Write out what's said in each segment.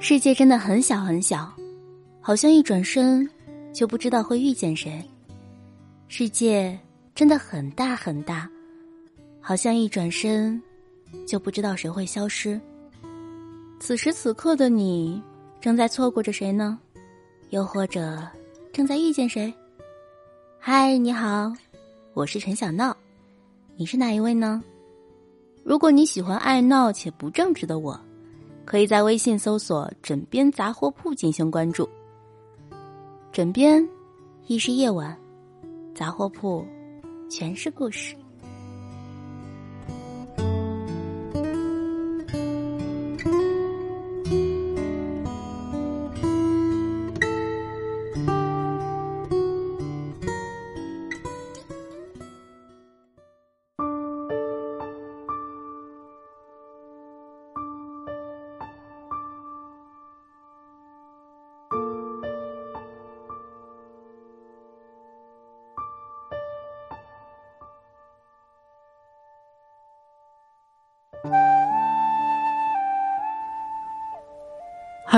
世界真的很小很小，好像一转身就不知道会遇见谁；世界真的很大很大，好像一转身就不知道谁会消失。此时此刻的你，正在错过着谁呢？又或者正在遇见谁？嗨，你好，我是陈小闹，你是哪一位呢？如果你喜欢爱闹且不正直的我。可以在微信搜索“枕边杂货铺”进行关注。枕边，亦是夜晚；杂货铺，全是故事。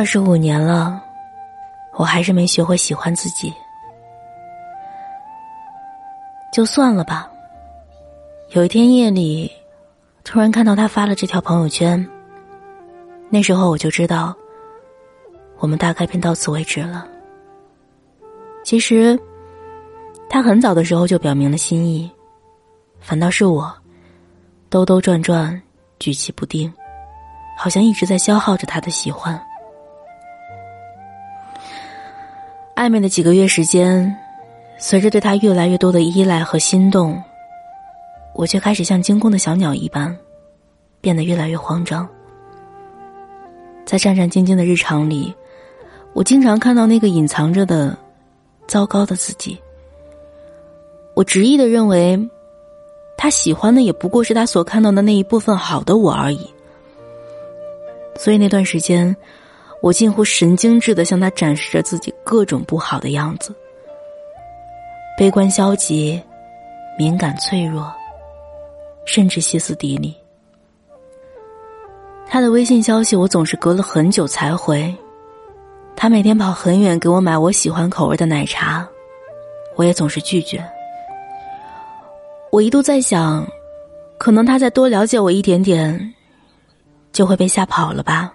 二十五年了，我还是没学会喜欢自己。就算了吧。有一天夜里，突然看到他发了这条朋友圈，那时候我就知道，我们大概便到此为止了。其实，他很早的时候就表明了心意，反倒是我，兜兜转转。举棋不定，好像一直在消耗着他的喜欢。暧昧的几个月时间，随着对他越来越多的依赖和心动，我却开始像惊弓的小鸟一般，变得越来越慌张。在战战兢兢的日常里，我经常看到那个隐藏着的糟糕的自己。我执意的认为。他喜欢的也不过是他所看到的那一部分好的我而已，所以那段时间，我近乎神经质的向他展示着自己各种不好的样子：悲观、消极、敏感、脆弱，甚至歇斯底里。他的微信消息我总是隔了很久才回，他每天跑很远给我买我喜欢口味的奶茶，我也总是拒绝。我一度在想，可能他再多了解我一点点，就会被吓跑了吧。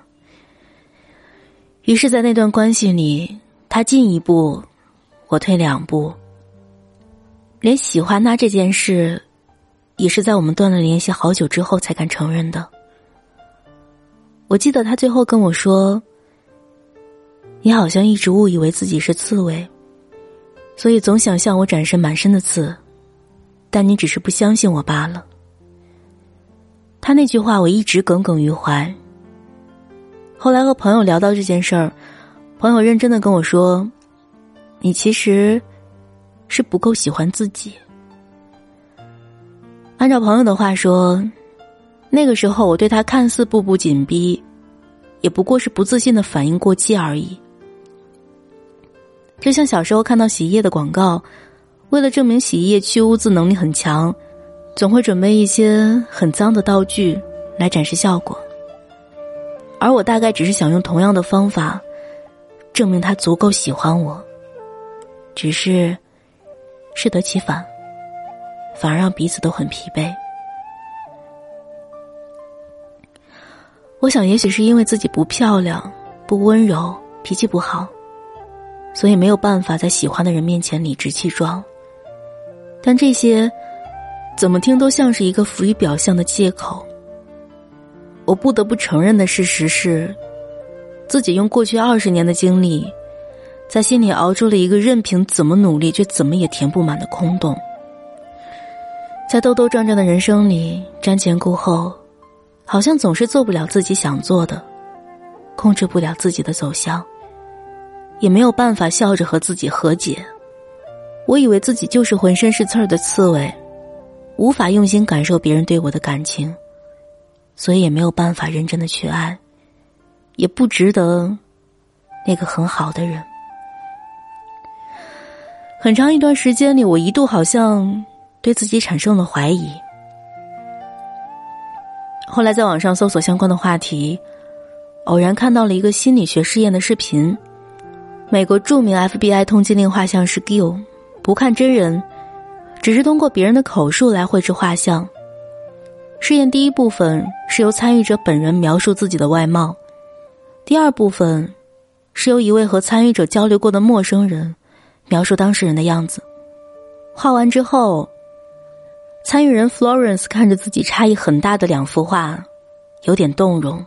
于是，在那段关系里，他进一步，我退两步。连喜欢他这件事，也是在我们断了联系好久之后才敢承认的。我记得他最后跟我说：“你好像一直误以为自己是刺猬，所以总想向我展示满身的刺。”但你只是不相信我罢了。他那句话我一直耿耿于怀。后来和朋友聊到这件事儿，朋友认真的跟我说：“你其实是不够喜欢自己。”按照朋友的话说，那个时候我对他看似步步紧逼，也不过是不自信的反应过激而已。就像小时候看到洗衣液的广告。为了证明洗衣液去污渍能力很强，总会准备一些很脏的道具来展示效果。而我大概只是想用同样的方法，证明他足够喜欢我。只是适得其反，反而让彼此都很疲惫。我想，也许是因为自己不漂亮、不温柔、脾气不好，所以没有办法在喜欢的人面前理直气壮。但这些，怎么听都像是一个浮于表象的借口。我不得不承认的事实是，自己用过去二十年的经历，在心里熬出了一个任凭怎么努力却怎么也填不满的空洞。在兜兜转转的人生里，瞻前顾后，好像总是做不了自己想做的，控制不了自己的走向，也没有办法笑着和自己和解。我以为自己就是浑身是刺儿的刺猬，无法用心感受别人对我的感情，所以也没有办法认真的去爱，也不值得那个很好的人。很长一段时间里，我一度好像对自己产生了怀疑。后来在网上搜索相关的话题，偶然看到了一个心理学试验的视频。美国著名 FBI 通缉令画像师 Gill 不看真人，只是通过别人的口述来绘制画像。试验第一部分是由参与者本人描述自己的外貌，第二部分是由一位和参与者交流过的陌生人描述当事人的样子。画完之后，参与人 Florence 看着自己差异很大的两幅画，有点动容。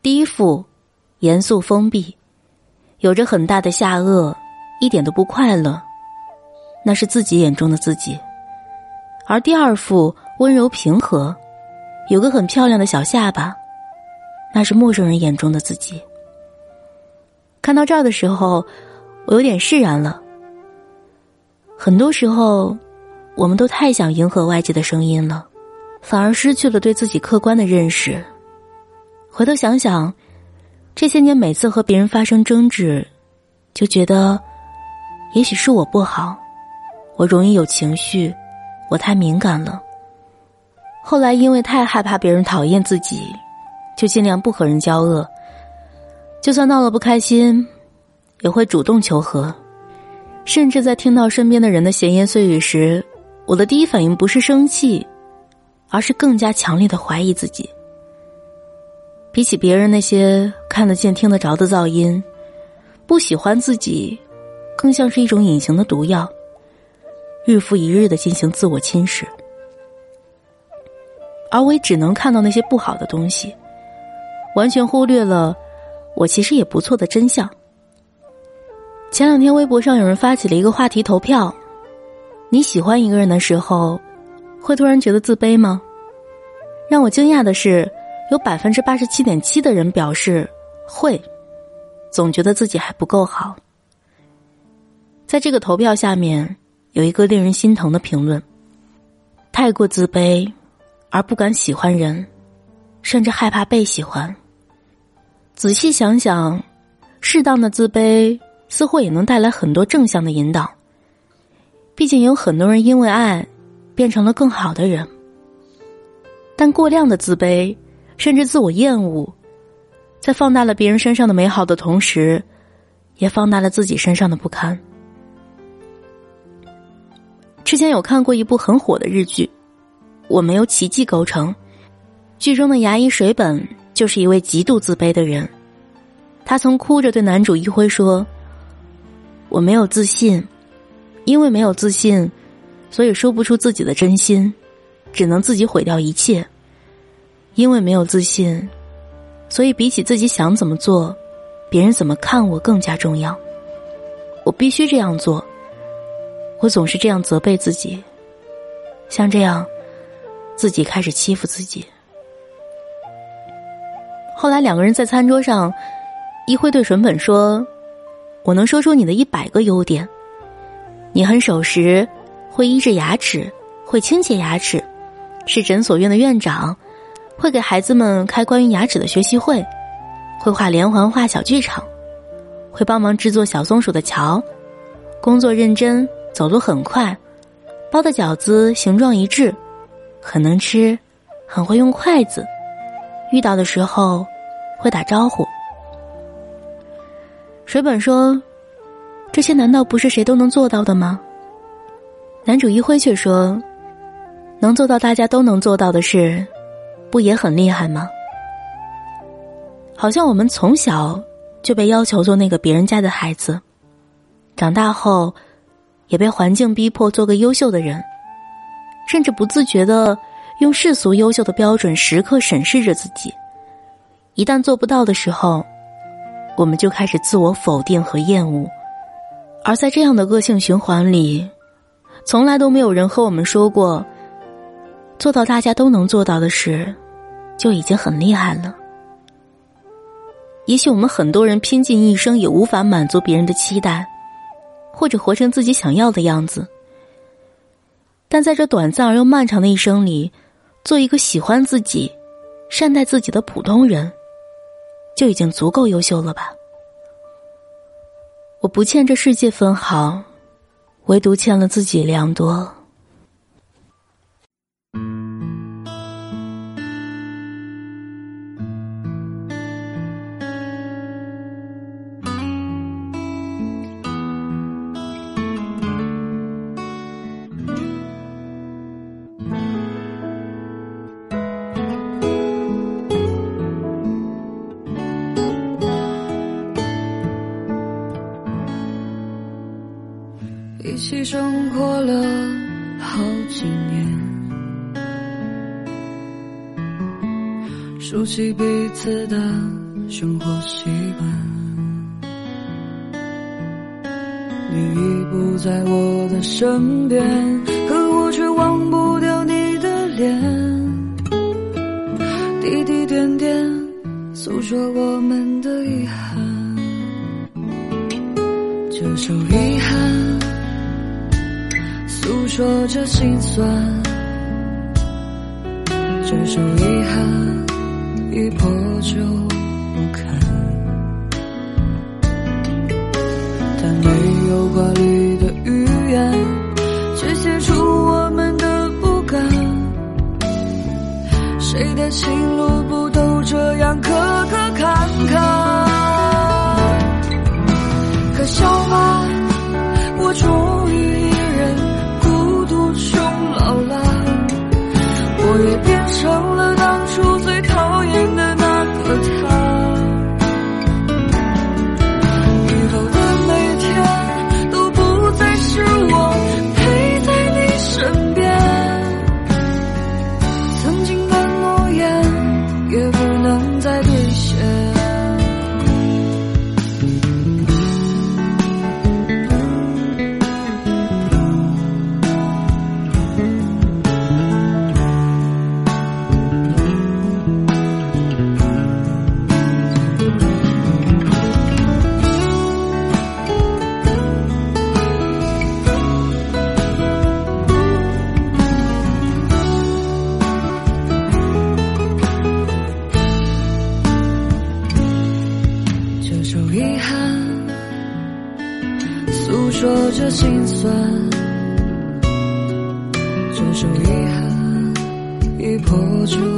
第一幅严肃封闭，有着很大的下颚，一点都不快乐，那是自己眼中的自己；而第二幅。温柔平和，有个很漂亮的小下巴，那是陌生人眼中的自己。看到这儿的时候，我有点释然了。很多时候，我们都太想迎合外界的声音了，反而失去了对自己客观的认识。回头想想，这些年每次和别人发生争执，就觉得，也许是我不好，我容易有情绪，我太敏感了。后来因为太害怕别人讨厌自己，就尽量不和人交恶。就算闹了不开心，也会主动求和。甚至在听到身边的人的闲言碎语时，我的第一反应不是生气，而是更加强烈的怀疑自己。比起别人那些看得见、听得着的噪音，不喜欢自己，更像是一种隐形的毒药，日复一日的进行自我侵蚀。而我也只能看到那些不好的东西，完全忽略了我其实也不错的真相。前两天微博上有人发起了一个话题投票：你喜欢一个人的时候，会突然觉得自卑吗？让我惊讶的是，有百分之八十七点七的人表示会，总觉得自己还不够好。在这个投票下面有一个令人心疼的评论：太过自卑。而不敢喜欢人，甚至害怕被喜欢。仔细想想，适当的自卑似乎也能带来很多正向的引导。毕竟有很多人因为爱变成了更好的人，但过量的自卑甚至自我厌恶，在放大了别人身上的美好的同时，也放大了自己身上的不堪。之前有看过一部很火的日剧。我没有奇迹构成，剧中的牙医水本就是一位极度自卑的人。他曾哭着对男主一辉说：“我没有自信，因为没有自信，所以说不出自己的真心，只能自己毁掉一切。因为没有自信，所以比起自己想怎么做，别人怎么看我更加重要。我必须这样做。我总是这样责备自己，像这样。”自己开始欺负自己。后来两个人在餐桌上，一辉对纯本说：“我能说出你的一百个优点，你很守时，会医治牙齿，会清洁牙齿，是诊所院的院长，会给孩子们开关于牙齿的学习会，会画连环画小剧场，会帮忙制作小松鼠的桥，工作认真，走路很快，包的饺子形状一致。”很能吃，很会用筷子，遇到的时候会打招呼。水本说：“这些难道不是谁都能做到的吗？”男主一辉却说：“能做到大家都能做到的事，不也很厉害吗？”好像我们从小就被要求做那个别人家的孩子，长大后也被环境逼迫做个优秀的人。甚至不自觉的用世俗优秀的标准时刻审视着自己，一旦做不到的时候，我们就开始自我否定和厌恶，而在这样的恶性循环里，从来都没有人和我们说过，做到大家都能做到的事，就已经很厉害了。也许我们很多人拼尽一生也无法满足别人的期待，或者活成自己想要的样子。但在这短暂而又漫长的一生里，做一个喜欢自己、善待自己的普通人，就已经足够优秀了吧？我不欠这世界分毫，唯独欠了自己良多。一起生活了好几年，熟悉彼此的生活习惯。你已不在我的身边，可我却忘不掉你的脸，滴滴点点诉说我们的遗憾。这首遗憾。诉说着心酸，这首遗憾已破旧不堪，但没有华丽的语言，却写出我们的不甘。谁的情路不都这样磕这首遗憾已破旧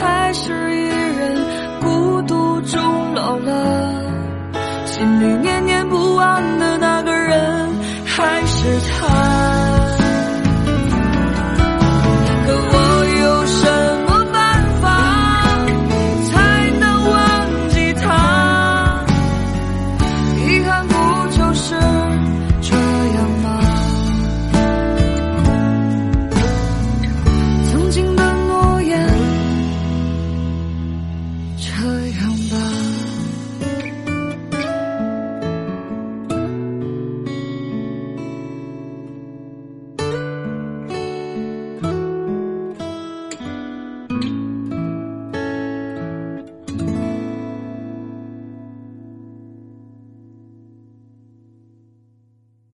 还是一人孤独终老了心里念念不忘的那个人还是他。